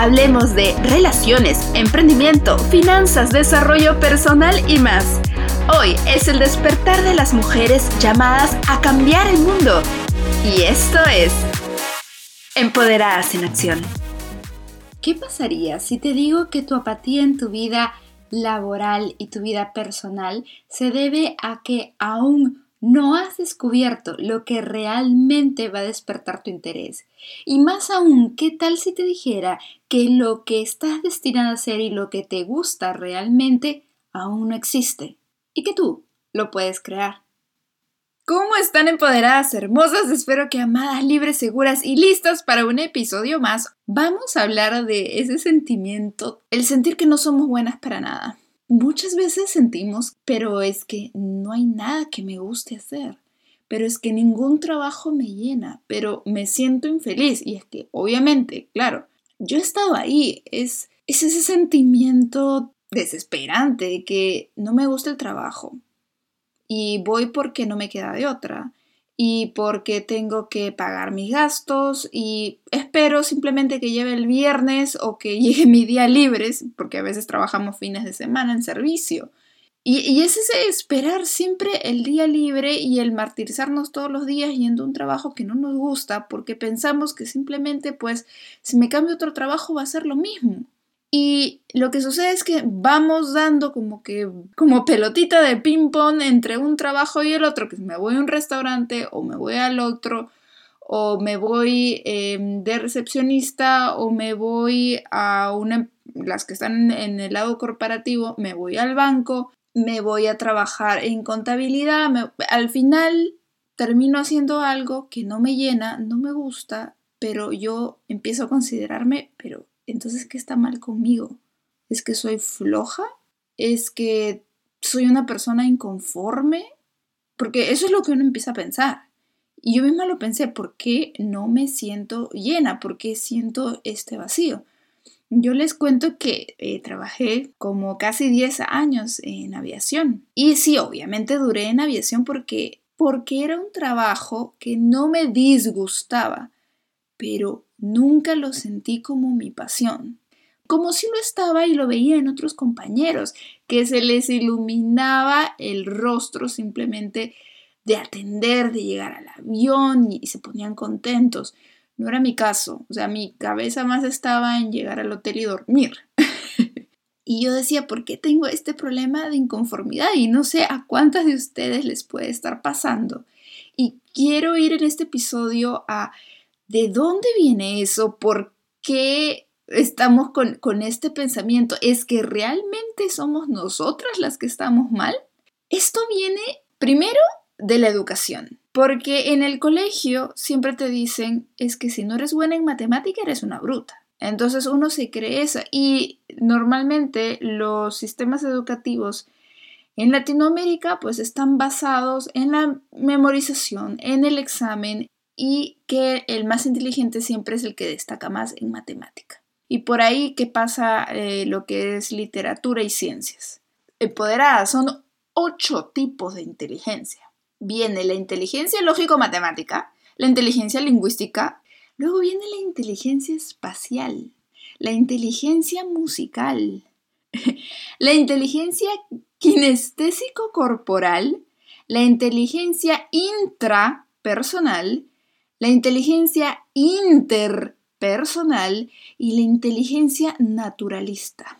Hablemos de relaciones, emprendimiento, finanzas, desarrollo personal y más. Hoy es el despertar de las mujeres llamadas a cambiar el mundo. Y esto es Empoderadas en Acción. ¿Qué pasaría si te digo que tu apatía en tu vida laboral y tu vida personal se debe a que aún no has descubierto lo que realmente va a despertar tu interés. Y más aún, ¿qué tal si te dijera que lo que estás destinado a hacer y lo que te gusta realmente aún no existe? Y que tú lo puedes crear. ¿Cómo están empoderadas, hermosas? Espero que amadas, libres, seguras y listas para un episodio más. Vamos a hablar de ese sentimiento, el sentir que no somos buenas para nada Muchas veces sentimos, pero es que no hay nada que me guste hacer, pero es que ningún trabajo me llena, pero me siento infeliz. Y es que, obviamente, claro, yo he estado ahí, es, es ese sentimiento desesperante de que no me gusta el trabajo y voy porque no me queda de otra y porque tengo que pagar mis gastos y espero simplemente que lleve el viernes o que llegue mi día libre, porque a veces trabajamos fines de semana en servicio. Y, y, es ese esperar siempre el día libre y el martirizarnos todos los días yendo a un trabajo que no nos gusta porque pensamos que simplemente pues si me cambio otro trabajo va a ser lo mismo. Y lo que sucede es que vamos dando como que, como pelotita de ping-pong entre un trabajo y el otro, que me voy a un restaurante o me voy al otro, o me voy em, de recepcionista o me voy a una, las que están en el lado corporativo, me voy al banco, me voy a trabajar en contabilidad, al final termino haciendo algo que no me llena, no me gusta, pero yo empiezo a considerarme, pero entonces, ¿qué está mal conmigo? ¿Es que soy floja? ¿Es que soy una persona inconforme? Porque eso es lo que uno empieza a pensar. Y yo misma lo pensé, ¿por qué no me siento llena? ¿Por qué siento este vacío? Yo les cuento que eh, trabajé como casi 10 años en aviación. Y sí, obviamente duré en aviación porque, porque era un trabajo que no me disgustaba, pero Nunca lo sentí como mi pasión, como si lo estaba y lo veía en otros compañeros, que se les iluminaba el rostro simplemente de atender, de llegar al avión y se ponían contentos. No era mi caso, o sea, mi cabeza más estaba en llegar al hotel y dormir. y yo decía, ¿por qué tengo este problema de inconformidad? Y no sé a cuántas de ustedes les puede estar pasando. Y quiero ir en este episodio a ¿De dónde viene eso? ¿Por qué estamos con, este pensamiento? ¿Es que realmente somos nosotras las que estamos mal? Esto viene primero de la educación, porque en el colegio siempre te dicen es que si no eres buena en matemática eres una bruta. Entonces uno se cree eso y normalmente los sistemas educativos en Latinoamérica pues están basados en la memorización, en el examen, y que el más inteligente siempre es el que destaca más en matemática. Y por ahí que pasa eh, lo que es literatura y ciencias. Empoderada son ocho tipos de inteligencia. Viene la inteligencia lógico-matemática, la inteligencia lingüística, luego viene la inteligencia espacial, la inteligencia musical, la inteligencia kinestésico-corporal, la inteligencia intrapersonal la inteligencia interpersonal y la inteligencia naturalista.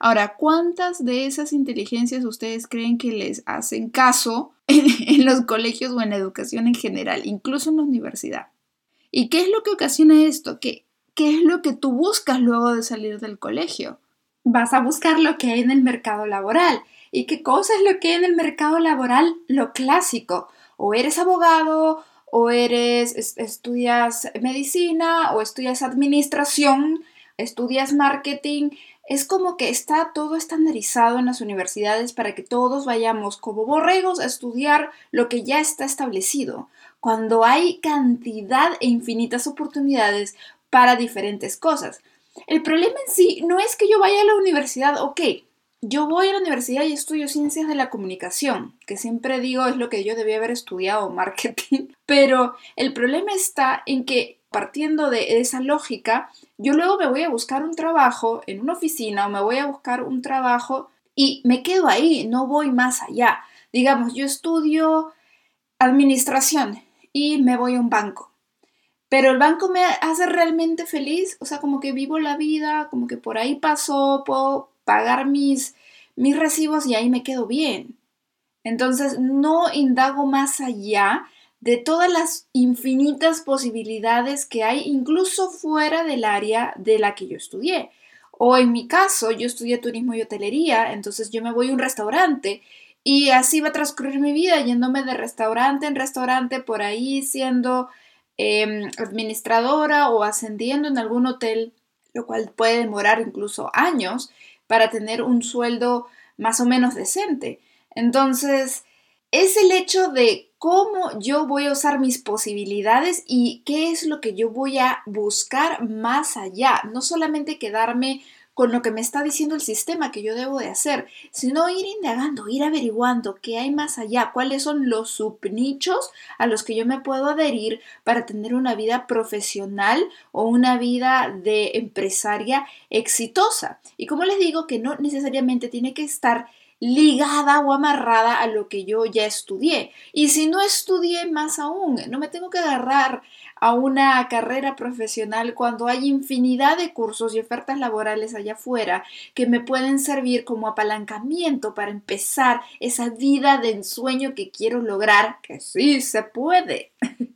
Ahora, ¿cuántas de esas inteligencias ustedes creen que les hacen caso en, los colegios o en la educación en general, incluso en la universidad? ¿Y qué es lo que ocasiona esto? ¿Qué, ¿Qué es lo que tú buscas luego de salir del colegio? Vas a buscar lo que hay en el mercado laboral. ¿Y qué cosa es lo que hay en el mercado laboral? Lo clásico. O eres abogado, o eres, estudias medicina o estudias administración, estudias marketing. Es como que está todo estandarizado en las universidades para que todos vayamos como borregos a estudiar lo que ya está establecido, cuando hay cantidad e infinitas oportunidades para diferentes cosas. El problema en sí no es que yo vaya a la universidad, ok, yo voy a la universidad y estudio ciencias de la comunicación, que siempre digo es lo que yo debía haber estudiado, marketing, pero el problema está en que partiendo de esa lógica, yo luego me voy a buscar un trabajo en una oficina o me voy a buscar un trabajo y me quedo ahí, no voy más allá. Digamos, yo estudio administración y me voy a un banco. Pero el banco me hace realmente feliz, o sea, como que vivo la vida, como que por ahí paso, puedo pagar mis, mis recibos y ahí me quedo bien. Entonces, no indago más allá de todas las infinitas posibilidades que hay, incluso fuera del área de la que yo estudié. O en mi caso, yo estudié turismo y hotelería, entonces yo me voy a un restaurante y así va a transcurrir mi vida yéndome de restaurante en restaurante por ahí siendo Em, administradora o ascendiendo en algún hotel, lo cual puede demorar incluso años para tener un sueldo más o menos decente. Entonces, es el hecho de cómo yo voy a usar mis posibilidades y qué es lo que yo voy a buscar más allá, no solamente quedarme con lo que me está diciendo el sistema que yo debo de hacer, sino ir indagando, ir averiguando qué hay más allá, cuáles son los subnichos a los que yo me puedo adherir para tener una vida profesional o una vida de empresaria exitosa. Y como les digo, que no necesariamente tiene que estar ligada o amarrada a lo que yo ya estudié. Y si no estudié más aún, no me tengo que agarrar a una carrera profesional cuando hay infinidad de cursos y ofertas laborales allá afuera que me pueden servir como apalancamiento para empezar esa vida de ensueño que quiero lograr, que sí se puede.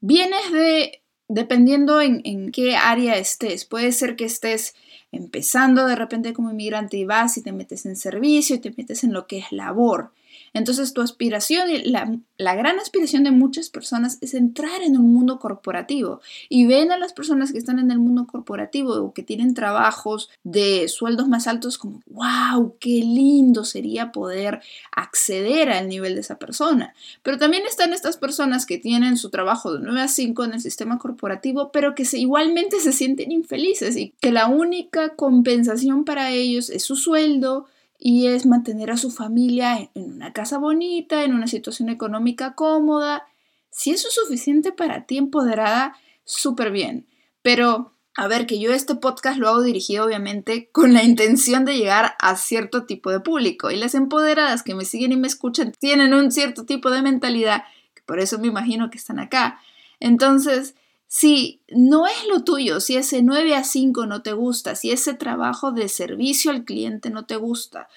Vienes de, dependiendo en, qué área estés, puede ser que estés empezando de repente como inmigrante y vas y te metes en servicio y te metes en lo que es labor. Entonces tu aspiración, la, gran aspiración de muchas personas es entrar en un mundo corporativo y ven a las personas que están en el mundo corporativo o que tienen trabajos de sueldos más altos como, wow, qué lindo sería poder acceder al nivel de esa persona. Pero también están estas personas que tienen su trabajo de 9 a 5 en el sistema corporativo, pero que igualmente se sienten infelices y que la única compensación para ellos es su sueldo, y es mantener a su familia en una casa bonita, en una situación económica cómoda. Si eso es suficiente para ti empoderada, súper bien. Pero, a ver, que yo este podcast lo hago dirigido obviamente con la intención de llegar a cierto tipo de público. Y las empoderadas que me siguen y me escuchan tienen un cierto tipo de mentalidad, que por eso me imagino que están acá. Entonces, si no es lo tuyo, si ese 9 a 5 no te gusta, si ese trabajo de servicio al cliente no te gusta.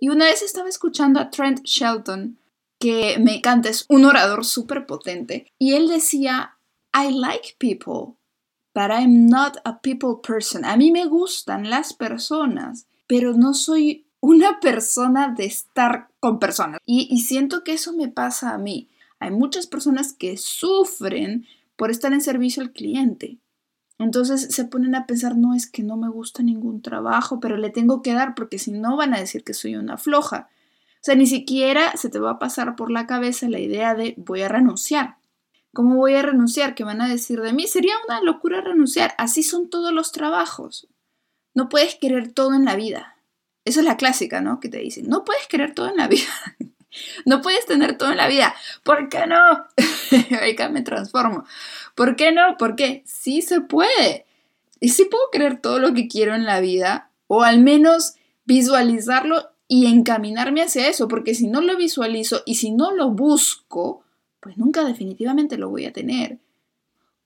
Y una vez estaba escuchando a Trent Shelton, que me encanta, es un orador súper potente, y él decía, I like people, but I'm not a people person. A mí me gustan las personas, pero no soy una persona de estar con personas. Y, y siento que eso me pasa a mí. Hay muchas personas que sufren por estar en servicio al cliente. Entonces se ponen a pensar, no es que no me gusta ningún trabajo, pero le tengo que dar porque si no van a decir que soy una floja. O sea, ni siquiera se te va a pasar por la cabeza la idea de voy a renunciar. ¿Cómo voy a renunciar? ¿Qué van a decir de mí? Sería una locura renunciar. Así son todos los trabajos. No puedes querer todo en la vida. Esa es la clásica, ¿no? Que te dicen, no puedes querer todo en la vida. No puedes tener todo en la vida. ¿Por qué no? Ahorita me transformo. ¿Por qué no? Porque sí se puede. Y sí puedo creer todo lo que quiero en la vida, o al menos visualizarlo y encaminarme hacia eso, porque si no lo visualizo y si no lo busco, pues nunca definitivamente lo voy a tener.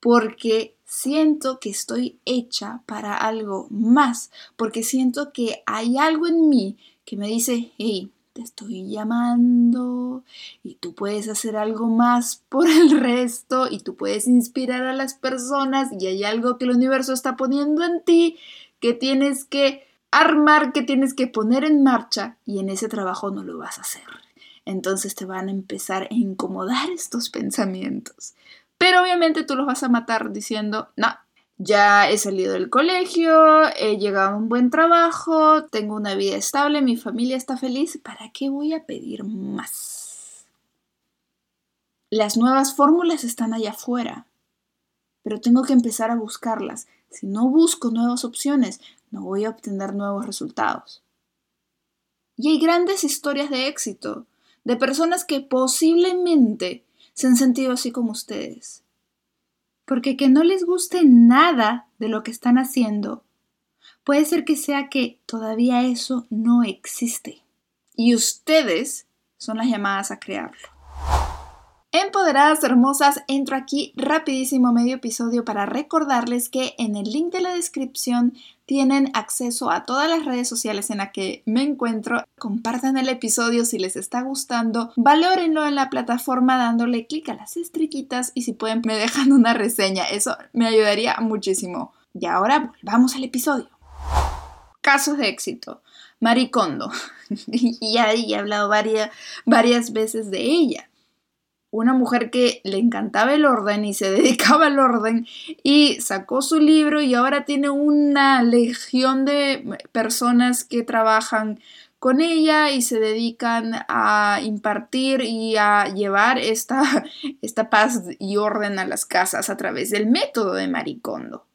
Porque siento que estoy hecha para algo más, porque siento que hay algo en mí que me dice, hey, te estoy llamando y tú puedes hacer algo más por el resto y tú puedes inspirar a las personas y hay algo que el universo está poniendo en ti que tienes que armar, que tienes que poner en marcha y en ese trabajo no lo vas a hacer. Entonces te van a empezar a incomodar estos pensamientos. Pero obviamente tú los vas a matar diciendo, no, ya he salido del colegio, he llegado a un buen trabajo, tengo una vida estable, mi familia está feliz, ¿para qué voy a pedir más? Las nuevas fórmulas están allá afuera, pero tengo que empezar a buscarlas. Si no busco nuevas opciones, no voy a obtener nuevos resultados. Y hay grandes historias de éxito, de personas que posiblemente se han sentido así como ustedes Porque que no les guste nada de lo que están haciendo, puede ser que sea que todavía eso no existe. Y ustedes son las llamadas a crearlo. Empoderadas hermosas, entro aquí rapidísimo medio episodio para recordarles que en el link de la descripción tienen acceso a todas las redes sociales en las que me encuentro. Compartan el episodio si les está gustando, valórenlo en la plataforma dándole clic a las estrellitas y si pueden me dejan una reseña, eso me ayudaría muchísimo. Y ahora volvamos al episodio. Casos de éxito. Maricondo. y ahí he hablado varias, varias veces de ella una mujer que le encantaba el orden y se dedicaba al orden y sacó su libro y ahora tiene una legión de personas que trabajan con ella y se dedican a impartir y a llevar esta, esta paz y orden a las casas a través del método de Maricondo.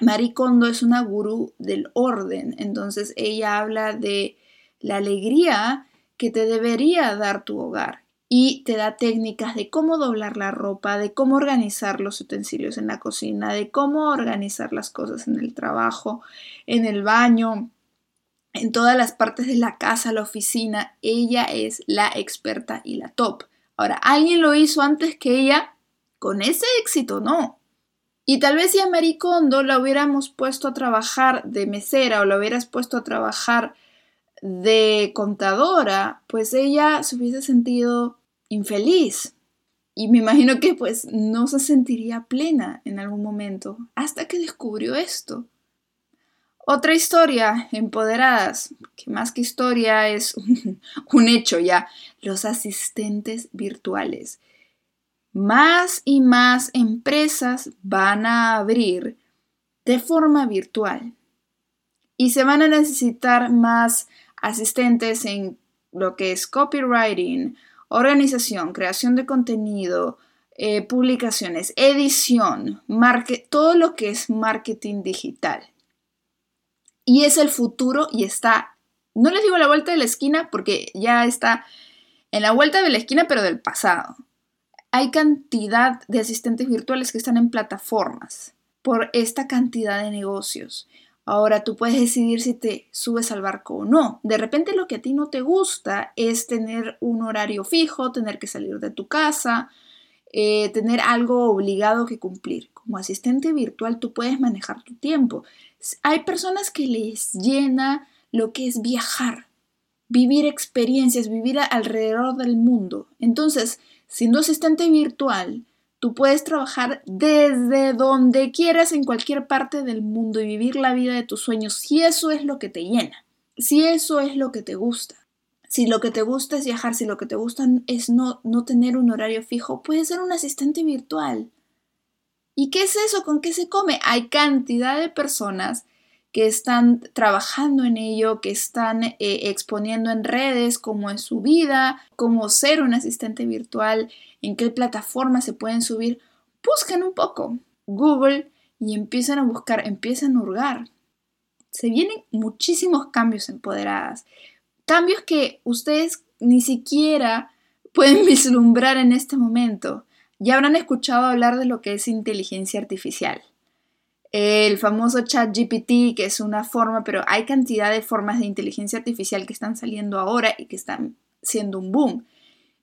Maricondo es una gurú del orden, entonces ella habla de la alegría que te debería dar tu hogar y te da técnicas de cómo doblar la ropa, de cómo organizar los utensilios en la cocina, de cómo organizar las cosas en el trabajo, en el baño, en todas las partes de la casa, la oficina. Ella es la experta y la top. Ahora, ¿alguien lo hizo antes que ella? Con ese éxito, no. Y tal vez si a Marie Kondo la hubiéramos puesto a trabajar de mesera o la hubieras puesto a trabajar de contadora, pues ella se hubiese sentido infeliz. Y me imagino que pues no se sentiría plena en algún momento hasta que descubrió esto. Otra historia, empoderadas, que más que historia es un, hecho ya, los asistentes virtuales. Más y más empresas van a abrir de forma virtual y se van a necesitar más asistentes en lo que es copywriting, organización, creación de contenido, eh, publicaciones, edición, todo lo que es marketing digital. Y es el futuro y está, no les digo la vuelta de la esquina porque ya está en la vuelta de la esquina, pero del pasado. Hay cantidad de asistentes virtuales que están en plataformas por esta cantidad de negocios. Ahora tú puedes decidir si te subes al barco o no. De repente lo que a ti no te gusta es tener un horario fijo, tener que salir de tu casa, eh, tener algo obligado que cumplir. Como asistente virtual tú puedes manejar tu tiempo. Hay personas que les llena lo que es viajar, vivir experiencias, vivir alrededor del mundo. Entonces, siendo asistente virtual, Tú puedes trabajar desde donde quieras en cualquier parte del mundo y vivir la vida de tus sueños si eso es lo que te llena, si eso es lo que te gusta. Si lo que te gusta es viajar, si lo que te gusta es no, no tener un horario fijo, puedes ser un asistente virtual. ¿Y qué es eso? ¿Con qué se come? Hay cantidad de personas que están trabajando en ello, que están eh, exponiendo en redes cómo es su vida, cómo ser un asistente virtual, en qué plataforma se pueden subir. Buscan un poco Google y empiezan a buscar, empiezan a hurgar. Se vienen muchísimos cambios empoderadas, cambios que ustedes ni siquiera pueden vislumbrar en este momento. Ya habrán escuchado hablar de lo que es inteligencia artificial el famoso chat GPT, que es una forma, pero hay cantidad de formas de inteligencia artificial que están saliendo ahora y que están siendo un boom.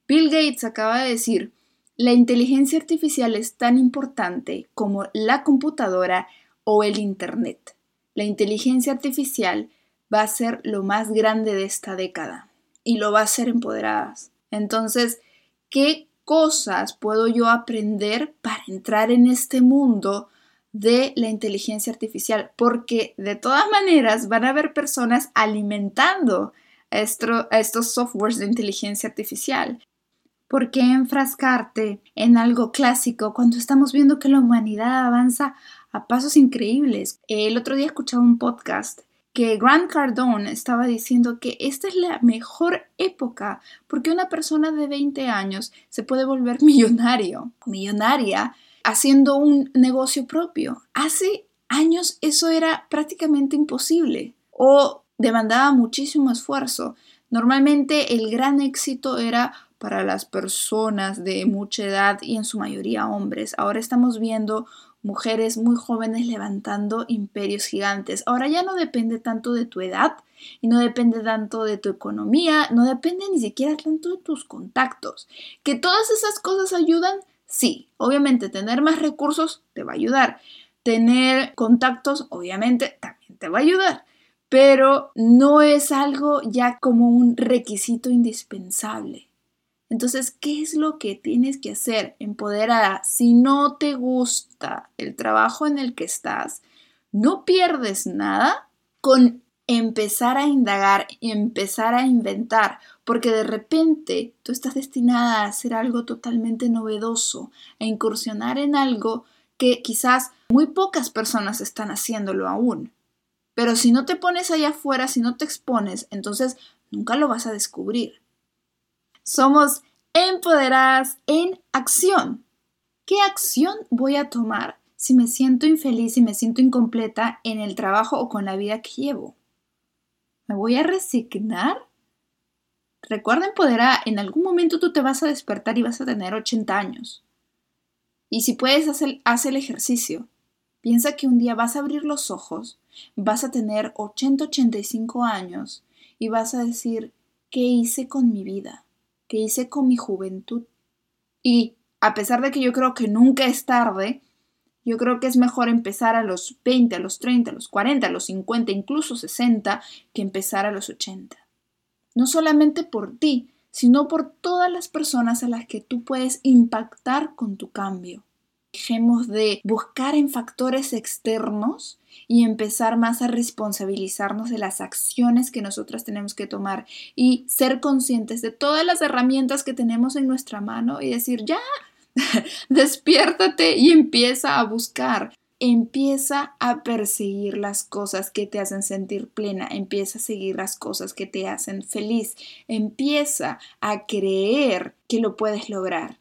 Bill Gates acaba de decir, la inteligencia artificial es tan importante como la computadora o el Internet. La inteligencia artificial va a ser lo más grande de esta década y lo va a ser empoderadas. Entonces, ¿qué cosas puedo yo aprender para entrar en este mundo de la inteligencia artificial, porque de todas maneras van a haber personas alimentando estos softwares de inteligencia artificial. ¿Por qué enfrascarte en algo clásico cuando estamos viendo que la humanidad avanza a pasos increíbles? El otro día escuchaba un podcast que Grant Cardone estaba diciendo que esta es la mejor época porque una persona de 20 años se puede volver millonario, millonaria haciendo un negocio propio. Hace años eso era prácticamente imposible o demandaba muchísimo esfuerzo. Normalmente el gran éxito era para las personas de mucha edad y en su mayoría hombres. Ahora estamos viendo mujeres muy jóvenes levantando imperios gigantes. Ahora ya no depende tanto de tu edad y no depende tanto de tu economía, no depende ni siquiera tanto de tus contactos. ¿Que todas esas cosas ayudan? Sí, obviamente tener más recursos te va a ayudar. Tener contactos, obviamente, también te va a ayudar. Pero no es algo ya como un requisito indispensable. Entonces, ¿qué es lo que tienes que hacer? Empoderada. Si no te gusta el trabajo en el que estás, no pierdes nada con empezar a indagar y empezar a inventar, porque de repente tú estás destinada a hacer algo totalmente novedoso, a incursionar en algo que quizás muy pocas personas están haciéndolo aún. Pero si no te pones allá afuera, si no te expones, entonces nunca lo vas a descubrir. Somos empoderadas en acción. ¿Qué acción voy a tomar si me siento infeliz y me siento incompleta en el trabajo o con la vida que llevo? ¿Me voy a resignar? Recuerda empoderada, en algún momento tú te vas a despertar y vas a tener 80 años. Y si puedes, hacer, haz el ejercicio. Piensa que un día vas a abrir los ojos, vas a tener 80, 85 años y vas a decir, ¿qué hice con mi vida? que hice con mi juventud. Y a pesar de que yo creo que nunca es tarde, yo creo que es mejor empezar a los 20, a los 30, a los 40, a los 50, incluso 60, que empezar a los 80. No solamente por ti, sino por todas las personas a las que tú puedes impactar con tu cambio. Dejemos de buscar en factores externos y empezar más a responsabilizarnos de las acciones que nosotras tenemos que tomar y ser conscientes de todas las herramientas que tenemos en nuestra mano y decir, ya, despiértate y empieza a buscar. Empieza a perseguir las cosas que te hacen sentir plena, empieza a seguir las cosas que te hacen feliz, empieza a creer que lo puedes lograr.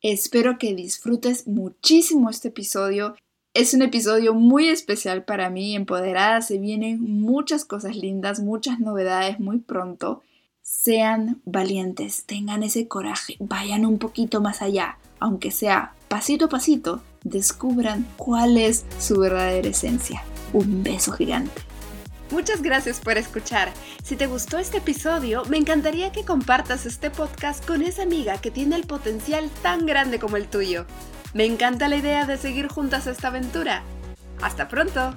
Espero que disfrutes muchísimo este episodio. Es un episodio muy especial para mí. Empoderada se vienen muchas cosas lindas, muchas novedades muy pronto. Sean valientes, tengan ese coraje, vayan un poquito más allá, aunque sea pasito a pasito, descubran cuál es su verdadera esencia. Un beso gigante. Muchas gracias por escuchar. Si te gustó este episodio, me encantaría que compartas este podcast con esa amiga que tiene el potencial tan grande como el tuyo. Me encanta la idea de seguir juntas esta aventura. ¡Hasta pronto!